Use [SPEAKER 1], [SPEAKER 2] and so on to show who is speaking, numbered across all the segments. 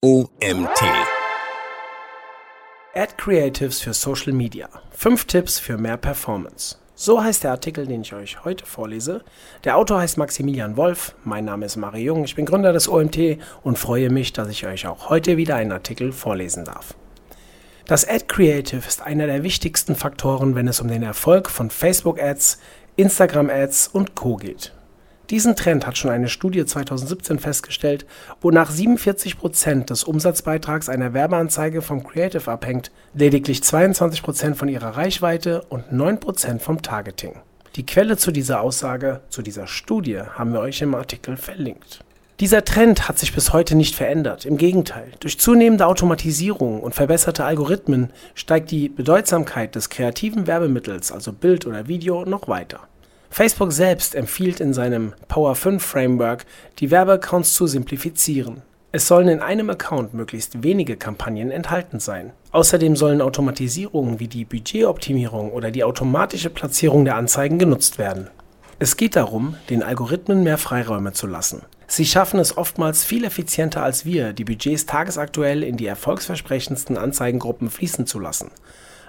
[SPEAKER 1] OMT.
[SPEAKER 2] Ad Creatives für Social Media. Fünf Tipps für mehr Performance. So heißt der Artikel, den ich euch heute vorlese. Der Autor heißt Maximilian Wolf. Mein Name ist Mario Jung. Ich bin Gründer des OMT und freue mich, dass ich euch auch heute wieder einen Artikel vorlesen darf. Das Ad Creative ist einer der wichtigsten Faktoren, wenn es um den Erfolg von Facebook Ads, Instagram Ads und Co geht. Diesen Trend hat schon eine Studie 2017 festgestellt, wonach 47 Prozent des Umsatzbeitrags einer Werbeanzeige vom Creative abhängt, lediglich 22 Prozent von ihrer Reichweite und 9 Prozent vom Targeting. Die Quelle zu dieser Aussage, zu dieser Studie, haben wir euch im Artikel verlinkt. Dieser Trend hat sich bis heute nicht verändert. Im Gegenteil, durch zunehmende Automatisierung und verbesserte Algorithmen steigt die Bedeutsamkeit des kreativen Werbemittels, also Bild oder Video, noch weiter. Facebook selbst empfiehlt in seinem Power 5 Framework, die Werbeaccounts zu simplifizieren. Es sollen in einem Account möglichst wenige Kampagnen enthalten sein. Außerdem sollen Automatisierungen wie die Budgetoptimierung oder die automatische Platzierung der Anzeigen genutzt werden. Es geht darum, den Algorithmen mehr Freiräume zu lassen. Sie schaffen es oftmals viel effizienter als wir, die Budgets tagesaktuell in die erfolgsversprechendsten Anzeigengruppen fließen zu lassen.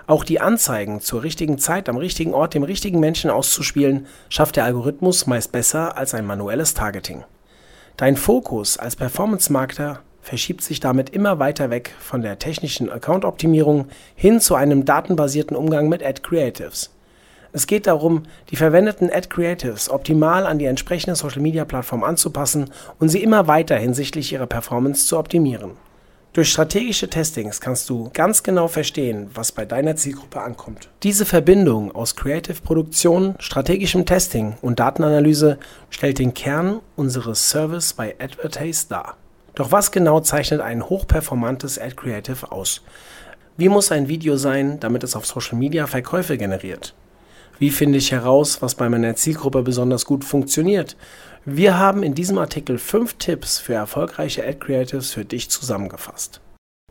[SPEAKER 2] Auch die Anzeigen zur richtigen Zeit am richtigen Ort dem richtigen Menschen auszuspielen, schafft der Algorithmus meist besser als ein manuelles Targeting. Dein Fokus als Performance-Marketer verschiebt sich damit immer weiter weg von der technischen Account-Optimierung hin zu einem datenbasierten Umgang mit Ad Creatives. Es geht darum, die verwendeten Ad Creatives optimal an die entsprechende Social-Media-Plattform anzupassen und sie immer weiter hinsichtlich ihrer Performance zu optimieren. Durch strategische Testings kannst du ganz genau verstehen, was bei deiner Zielgruppe ankommt. Diese Verbindung aus Creative Produktion, strategischem Testing und Datenanalyse stellt den Kern unseres Service bei Advertise dar. Doch was genau zeichnet ein hochperformantes Ad Creative aus? Wie muss ein Video sein, damit es auf Social Media Verkäufe generiert? Wie finde ich heraus, was bei meiner Zielgruppe besonders gut funktioniert? Wir haben in diesem Artikel fünf Tipps für erfolgreiche Ad Creatives für dich zusammengefasst.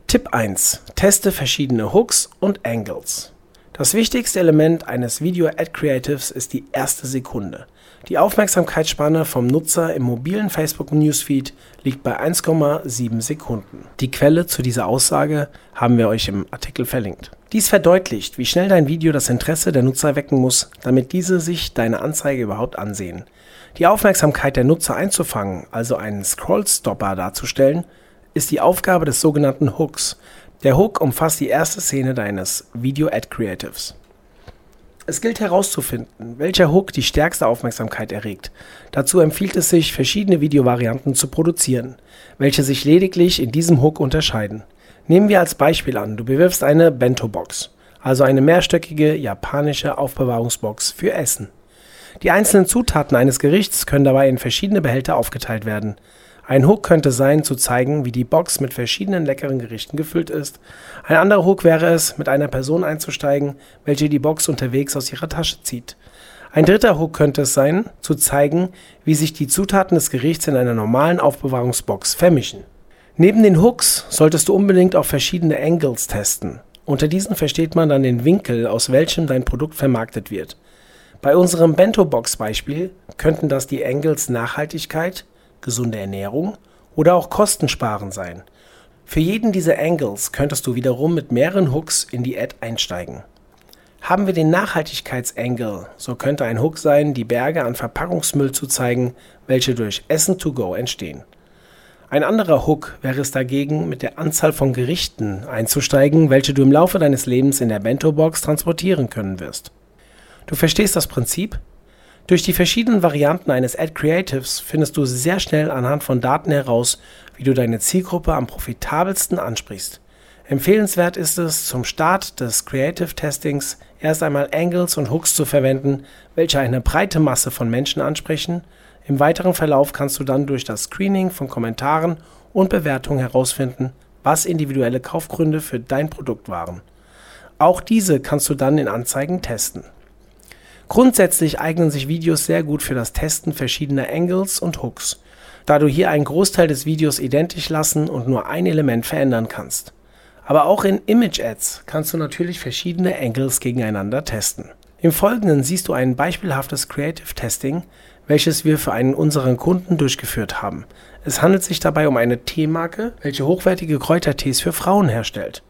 [SPEAKER 2] Tipp 1. Teste verschiedene Hooks und Angles. Das wichtigste Element eines Video Ad Creatives ist die erste Sekunde. Die Aufmerksamkeitsspanne vom Nutzer im mobilen Facebook Newsfeed liegt bei 1,7 Sekunden. Die Quelle zu dieser Aussage haben wir euch im Artikel verlinkt. Dies verdeutlicht, wie schnell dein Video das Interesse der Nutzer wecken muss, damit diese sich deine Anzeige überhaupt ansehen. Die Aufmerksamkeit der Nutzer einzufangen, also einen Scrollstopper darzustellen, ist die Aufgabe des sogenannten Hooks. Der Hook umfasst die erste Szene deines Video-Ad Creatives. Es gilt herauszufinden, welcher Hook die stärkste Aufmerksamkeit erregt. Dazu empfiehlt es sich, verschiedene Videovarianten zu produzieren, welche sich lediglich in diesem Hook unterscheiden. Nehmen wir als Beispiel an, du bewirbst eine Bento-Box, also eine mehrstöckige japanische Aufbewahrungsbox für Essen. Die einzelnen Zutaten eines Gerichts können dabei in verschiedene Behälter aufgeteilt werden. Ein Hook könnte sein, zu zeigen, wie die Box mit verschiedenen leckeren Gerichten gefüllt ist. Ein anderer Hook wäre es, mit einer Person einzusteigen, welche die Box unterwegs aus ihrer Tasche zieht. Ein dritter Hook könnte es sein, zu zeigen, wie sich die Zutaten des Gerichts in einer normalen Aufbewahrungsbox vermischen. Neben den Hooks solltest du unbedingt auch verschiedene Angles testen. Unter diesen versteht man dann den Winkel, aus welchem dein Produkt vermarktet wird. Bei unserem Bento-Box-Beispiel könnten das die Angles Nachhaltigkeit, gesunde Ernährung oder auch Kostensparen sein. Für jeden dieser Angles könntest du wiederum mit mehreren Hooks in die Ad einsteigen. Haben wir den Nachhaltigkeitsangle, so könnte ein Hook sein, die Berge an Verpackungsmüll zu zeigen, welche durch Essen to go entstehen. Ein anderer Hook wäre es dagegen, mit der Anzahl von Gerichten einzusteigen, welche du im Laufe deines Lebens in der Bento-Box transportieren können wirst. Du verstehst das Prinzip? Durch die verschiedenen Varianten eines Ad Creatives findest du sehr schnell anhand von Daten heraus, wie du deine Zielgruppe am profitabelsten ansprichst. Empfehlenswert ist es, zum Start des Creative Testings erst einmal Angles und Hooks zu verwenden, welche eine breite Masse von Menschen ansprechen. Im weiteren Verlauf kannst du dann durch das Screening von Kommentaren und Bewertungen herausfinden, was individuelle Kaufgründe für dein Produkt waren. Auch diese kannst du dann in Anzeigen testen. Grundsätzlich eignen sich Videos sehr gut für das Testen verschiedener Angles und Hooks, da du hier einen Großteil des Videos identisch lassen und nur ein Element verändern kannst. Aber auch in Image Ads kannst du natürlich verschiedene Angles gegeneinander testen. Im Folgenden siehst du ein beispielhaftes Creative Testing, welches wir für einen unserer Kunden durchgeführt haben. Es handelt sich dabei um eine Teemarke, welche hochwertige Kräutertees für Frauen herstellt.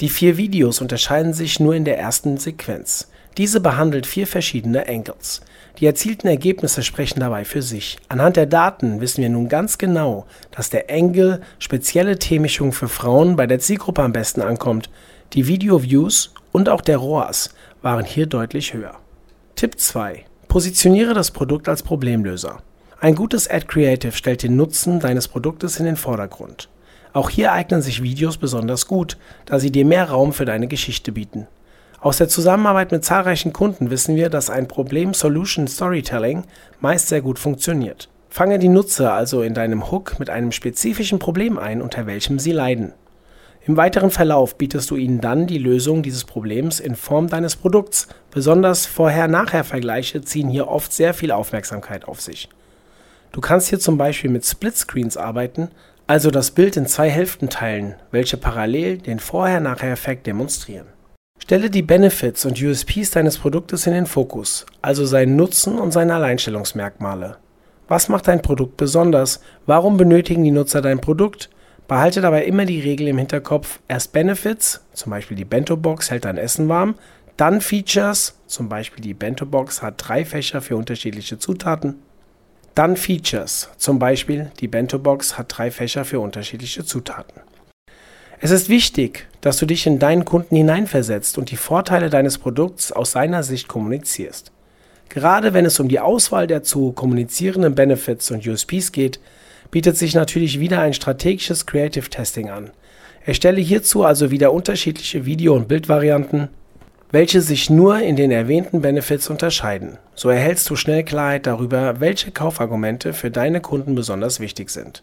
[SPEAKER 2] Die vier Videos unterscheiden sich nur in der ersten Sequenz. Diese behandelt vier verschiedene Angles. Die erzielten Ergebnisse sprechen dabei für sich. Anhand der Daten wissen wir nun ganz genau, dass der Angle spezielle Teemischung für Frauen bei der Zielgruppe am besten ankommt. Die Video-Views und auch der ROAS waren hier deutlich höher. Tipp 2. Positioniere das Produkt als Problemlöser. Ein gutes Ad Creative stellt den Nutzen deines Produktes in den Vordergrund. Auch hier eignen sich Videos besonders gut, da sie dir mehr Raum für deine Geschichte bieten. Aus der Zusammenarbeit mit zahlreichen Kunden wissen wir, dass ein Problem-Solution-Storytelling meist sehr gut funktioniert. Fange die Nutzer also in deinem Hook mit einem spezifischen Problem ein, unter welchem sie leiden. Im weiteren Verlauf bietest du ihnen dann die Lösung dieses Problems in Form deines Produkts. Besonders Vorher-Nachher-Vergleiche ziehen hier oft sehr viel Aufmerksamkeit auf sich. Du kannst hier zum Beispiel mit Splitscreens arbeiten, also das Bild in zwei Hälften teilen, welche parallel den Vorher-Nachher-Effekt demonstrieren. Stelle die Benefits und USPs deines Produktes in den Fokus, also seinen Nutzen und seine Alleinstellungsmerkmale. Was macht dein Produkt besonders? Warum benötigen die Nutzer dein Produkt? Behalte dabei immer die Regel im Hinterkopf: erst Benefits, zum Beispiel die Bento Box hält dein Essen warm, dann Features, zum Beispiel die Bento Box hat drei Fächer für unterschiedliche Zutaten dann Features, zum Beispiel die Bento Box hat drei Fächer für unterschiedliche Zutaten. Es ist wichtig, dass du dich in deinen Kunden hineinversetzt und die Vorteile deines Produkts aus seiner Sicht kommunizierst. Gerade wenn es um die Auswahl der zu kommunizierenden Benefits und USPs geht, bietet sich natürlich wieder ein strategisches Creative Testing an. Erstelle hierzu also wieder unterschiedliche Video- und Bildvarianten, welche sich nur in den erwähnten Benefits unterscheiden. So erhältst du schnell Klarheit darüber, welche Kaufargumente für deine Kunden besonders wichtig sind.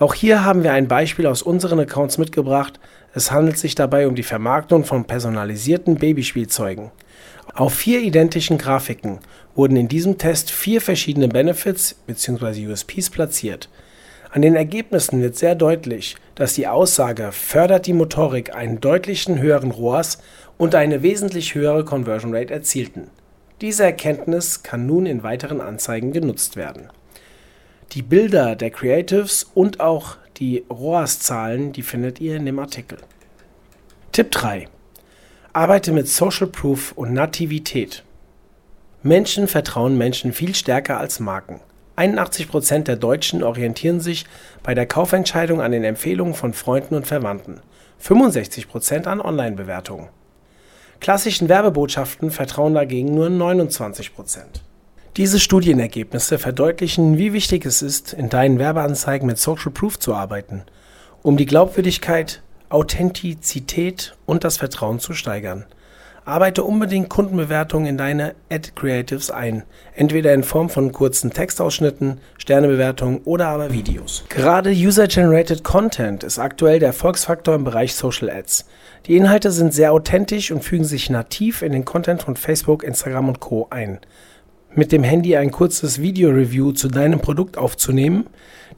[SPEAKER 2] Auch hier haben wir ein Beispiel aus unseren Accounts mitgebracht. Es handelt sich dabei um die Vermarktung von personalisierten Babyspielzeugen. Auf vier identischen Grafiken wurden in diesem Test vier verschiedene Benefits bzw. USPs platziert. An den Ergebnissen wird sehr deutlich, dass die Aussage fördert die Motorik einen deutlichen höheren ROAS und eine wesentlich höhere Conversion Rate erzielten. Diese Erkenntnis kann nun in weiteren Anzeigen genutzt werden. Die Bilder der Creatives und auch die ROAS-Zahlen, die findet ihr in dem Artikel. Tipp 3. Arbeite mit Social Proof und Nativität. Menschen vertrauen Menschen viel stärker als Marken. 81% der Deutschen orientieren sich bei der Kaufentscheidung an den Empfehlungen von Freunden und Verwandten, 65% an Online-Bewertungen. Klassischen Werbebotschaften vertrauen dagegen nur 29 Prozent. Diese Studienergebnisse verdeutlichen, wie wichtig es ist, in deinen Werbeanzeigen mit Social Proof zu arbeiten, um die Glaubwürdigkeit, Authentizität und das Vertrauen zu steigern. Arbeite unbedingt Kundenbewertungen in deine Ad Creatives ein, entweder in Form von kurzen Textausschnitten, Sternebewertungen oder aber Videos. Gerade User-Generated Content ist aktuell der Erfolgsfaktor im Bereich Social Ads. Die Inhalte sind sehr authentisch und fügen sich nativ in den Content von Facebook, Instagram und Co. ein. Mit dem Handy ein kurzes Video-Review zu deinem Produkt aufzunehmen,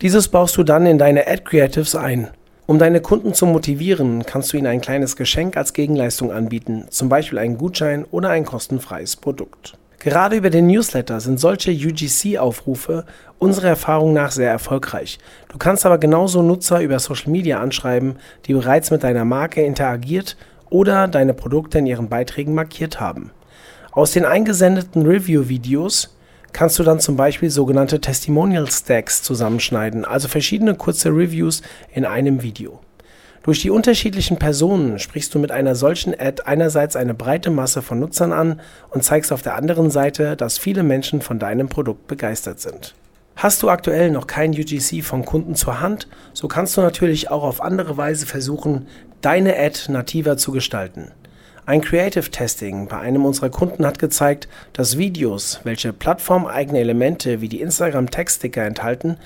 [SPEAKER 2] dieses baust du dann in deine Ad Creatives ein. Um deine Kunden zu motivieren, kannst du ihnen ein kleines Geschenk als Gegenleistung anbieten, zum Beispiel einen Gutschein oder ein kostenfreies Produkt. Gerade über den Newsletter sind solche UGC-Aufrufe unserer Erfahrung nach sehr erfolgreich. Du kannst aber genauso Nutzer über Social Media anschreiben, die bereits mit deiner Marke interagiert oder deine Produkte in ihren Beiträgen markiert haben. Aus den eingesendeten Review-Videos kannst du dann zum Beispiel sogenannte Testimonial Stacks zusammenschneiden, also verschiedene kurze Reviews in einem Video. Durch die unterschiedlichen Personen sprichst du mit einer solchen Ad einerseits eine breite Masse von Nutzern an und zeigst auf der anderen Seite, dass viele Menschen von deinem Produkt begeistert sind. Hast du aktuell noch kein UGC von Kunden zur Hand, so kannst du natürlich auch auf andere Weise versuchen, deine Ad nativer zu gestalten. Ein Creative Testing bei einem unserer Kunden hat gezeigt, dass Videos, welche plattformeigene Elemente wie die Instagram Textsticker enthalten,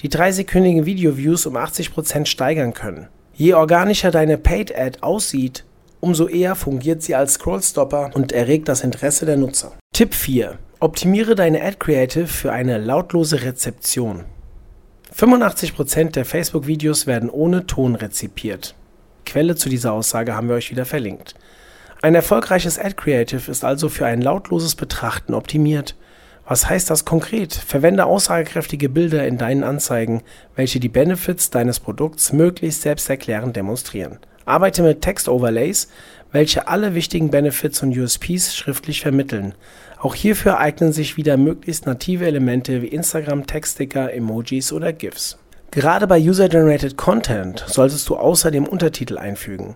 [SPEAKER 2] die dreisekündigen Video-Views um 80% steigern können. Je organischer deine Paid Ad aussieht, umso eher fungiert sie als Scrollstopper und erregt das Interesse der Nutzer. Tipp 4. Optimiere deine Ad Creative für eine lautlose Rezeption. 85% der Facebook-Videos werden ohne Ton rezipiert. Quelle zu dieser Aussage haben wir euch wieder verlinkt. Ein erfolgreiches Ad Creative ist also für ein lautloses Betrachten optimiert. Was heißt das konkret? Verwende aussagekräftige Bilder in deinen Anzeigen, welche die Benefits deines Produkts möglichst selbsterklärend demonstrieren. Arbeite mit Text-Overlays, welche alle wichtigen Benefits und USPs schriftlich vermitteln. Auch hierfür eignen sich wieder möglichst native Elemente wie Instagram, Textsticker, Emojis oder GIFs. Gerade bei User-Generated Content solltest du außerdem Untertitel einfügen.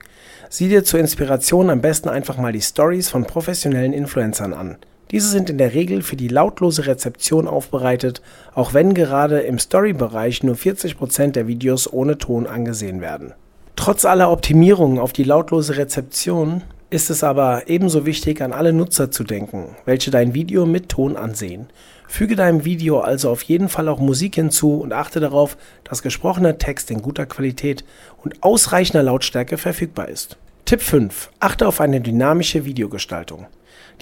[SPEAKER 2] Sieh dir zur Inspiration am besten einfach mal die Stories von professionellen Influencern an. Diese sind in der Regel für die lautlose Rezeption aufbereitet, auch wenn gerade im Story-Bereich nur 40% der Videos ohne Ton angesehen werden. Trotz aller Optimierungen auf die lautlose Rezeption ist es aber ebenso wichtig, an alle Nutzer zu denken, welche dein Video mit Ton ansehen. Füge deinem Video also auf jeden Fall auch Musik hinzu und achte darauf, dass gesprochener Text in guter Qualität und ausreichender Lautstärke verfügbar ist. Tipp 5. Achte auf eine dynamische Videogestaltung.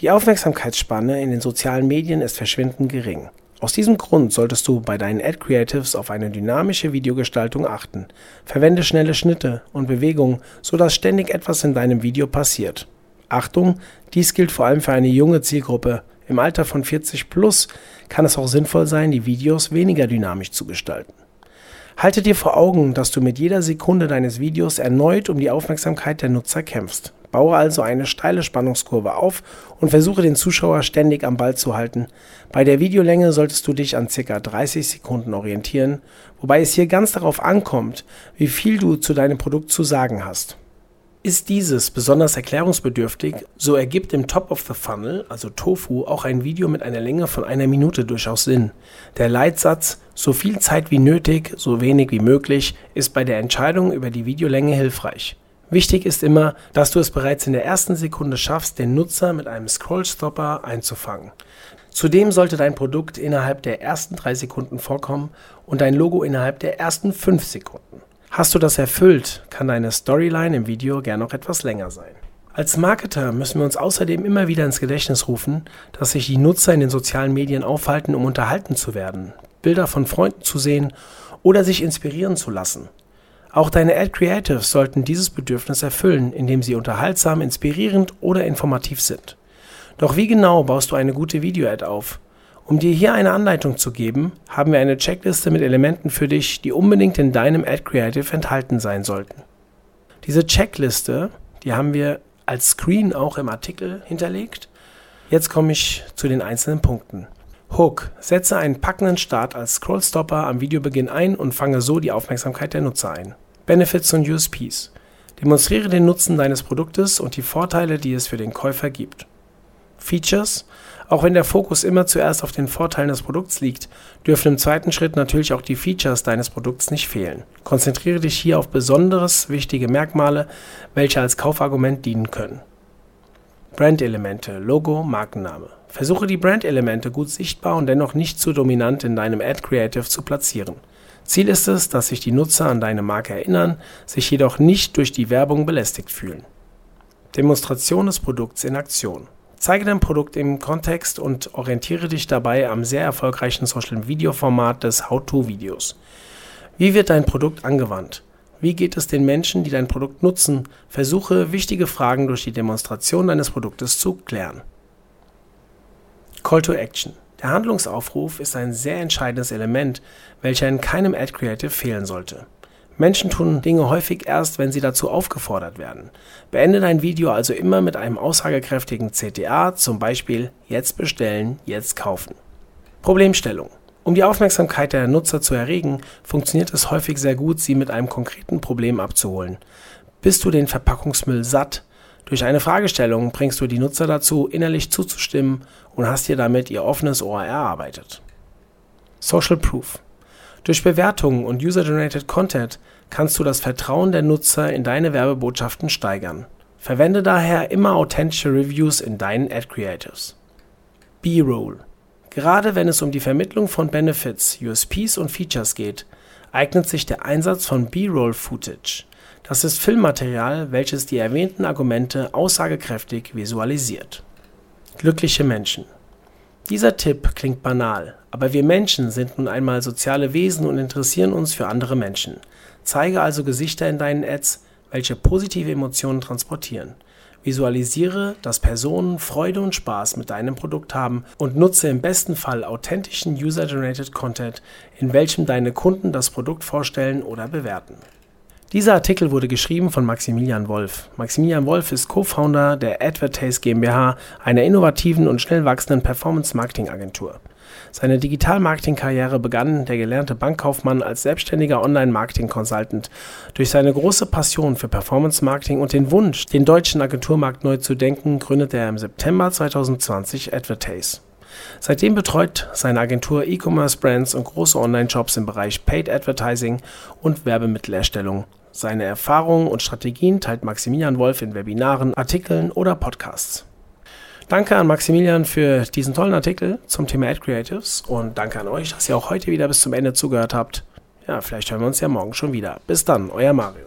[SPEAKER 2] Die Aufmerksamkeitsspanne in den sozialen Medien ist verschwindend gering. Aus diesem Grund solltest du bei deinen Ad Creatives auf eine dynamische Videogestaltung achten. Verwende schnelle Schnitte und Bewegungen, sodass ständig etwas in deinem Video passiert. Achtung, dies gilt vor allem für eine junge Zielgruppe. Im Alter von 40 plus kann es auch sinnvoll sein, die Videos weniger dynamisch zu gestalten. Halte dir vor Augen, dass du mit jeder Sekunde deines Videos erneut um die Aufmerksamkeit der Nutzer kämpfst. Baue also eine steile Spannungskurve auf und versuche den Zuschauer ständig am Ball zu halten. Bei der Videolänge solltest du dich an ca. 30 Sekunden orientieren, wobei es hier ganz darauf ankommt, wie viel du zu deinem Produkt zu sagen hast. Ist dieses besonders erklärungsbedürftig, so ergibt im Top of the Funnel, also Tofu, auch ein Video mit einer Länge von einer Minute durchaus Sinn. Der Leitsatz so viel Zeit wie nötig, so wenig wie möglich ist bei der Entscheidung über die Videolänge hilfreich. Wichtig ist immer, dass du es bereits in der ersten Sekunde schaffst, den Nutzer mit einem Scrollstopper einzufangen. Zudem sollte dein Produkt innerhalb der ersten drei Sekunden vorkommen und dein Logo innerhalb der ersten fünf Sekunden. Hast du das erfüllt, kann deine Storyline im Video gern noch etwas länger sein. Als Marketer müssen wir uns außerdem immer wieder ins Gedächtnis rufen, dass sich die Nutzer in den sozialen Medien aufhalten, um unterhalten zu werden, Bilder von Freunden zu sehen oder sich inspirieren zu lassen. Auch deine Ad Creatives sollten dieses Bedürfnis erfüllen, indem sie unterhaltsam, inspirierend oder informativ sind. Doch wie genau baust du eine gute Video-Ad auf? Um dir hier eine Anleitung zu geben, haben wir eine Checkliste mit Elementen für dich, die unbedingt in deinem Ad Creative enthalten sein sollten. Diese Checkliste, die haben wir als Screen auch im Artikel hinterlegt. Jetzt komme ich zu den einzelnen Punkten. Hook. Setze einen packenden Start als Scrollstopper am Videobeginn ein und fange so die Aufmerksamkeit der Nutzer ein. Benefits und USPs. Demonstriere den Nutzen deines Produktes und die Vorteile, die es für den Käufer gibt. Features. Auch wenn der Fokus immer zuerst auf den Vorteilen des Produkts liegt, dürfen im zweiten Schritt natürlich auch die Features deines Produkts nicht fehlen. Konzentriere dich hier auf besonderes wichtige Merkmale, welche als Kaufargument dienen können. Brandelemente, Logo, Markenname. Versuche die Brandelemente gut sichtbar und dennoch nicht zu dominant in deinem Ad Creative zu platzieren. Ziel ist es, dass sich die Nutzer an deine Marke erinnern, sich jedoch nicht durch die Werbung belästigt fühlen. Demonstration des Produkts in Aktion. Zeige dein Produkt im Kontext und orientiere dich dabei am sehr erfolgreichen Social-Video-Format des How-To-Videos. Wie wird dein Produkt angewandt? Wie geht es den Menschen, die dein Produkt nutzen? Versuche wichtige Fragen durch die Demonstration deines Produktes zu klären. Call to Action. Der Handlungsaufruf ist ein sehr entscheidendes Element, welcher in keinem Ad Creative fehlen sollte. Menschen tun Dinge häufig erst, wenn sie dazu aufgefordert werden. Beende dein Video also immer mit einem aussagekräftigen CTA, zum Beispiel jetzt bestellen, jetzt kaufen. Problemstellung. Um die Aufmerksamkeit der Nutzer zu erregen, funktioniert es häufig sehr gut, sie mit einem konkreten Problem abzuholen. Bist du den Verpackungsmüll satt? Durch eine Fragestellung bringst du die Nutzer dazu, innerlich zuzustimmen und hast dir damit ihr offenes Ohr erarbeitet. Social Proof. Durch Bewertungen und User-Generated Content kannst du das Vertrauen der Nutzer in deine Werbebotschaften steigern. Verwende daher immer authentische Reviews in deinen Ad Creatives. B-Roll. Gerade wenn es um die Vermittlung von Benefits, USPs und Features geht, eignet sich der Einsatz von B-Roll Footage. Das ist Filmmaterial, welches die erwähnten Argumente aussagekräftig visualisiert. Glückliche Menschen. Dieser Tipp klingt banal, aber wir Menschen sind nun einmal soziale Wesen und interessieren uns für andere Menschen. Zeige also Gesichter in deinen Ads, welche positive Emotionen transportieren. Visualisiere, dass Personen Freude und Spaß mit deinem Produkt haben und nutze im besten Fall authentischen User-Generated Content, in welchem deine Kunden das Produkt vorstellen oder bewerten. Dieser Artikel wurde geschrieben von Maximilian Wolf. Maximilian Wolf ist Co-Founder der Advertise GmbH, einer innovativen und schnell wachsenden Performance-Marketing-Agentur. Seine Digital-Marketing-Karriere begann der gelernte Bankkaufmann als selbstständiger Online-Marketing-Consultant. Durch seine große Passion für Performance-Marketing und den Wunsch, den deutschen Agenturmarkt neu zu denken, gründete er im September 2020 Advertise. Seitdem betreut seine Agentur E-Commerce-Brands und große Online-Shops im Bereich Paid Advertising und Werbemittelerstellung. Seine Erfahrungen und Strategien teilt Maximilian Wolf in Webinaren, Artikeln oder Podcasts. Danke an Maximilian für diesen tollen Artikel zum Thema Ad Creatives und danke an euch, dass ihr auch heute wieder bis zum Ende zugehört habt. Ja, vielleicht hören wir uns ja morgen schon wieder. Bis dann, euer Mario.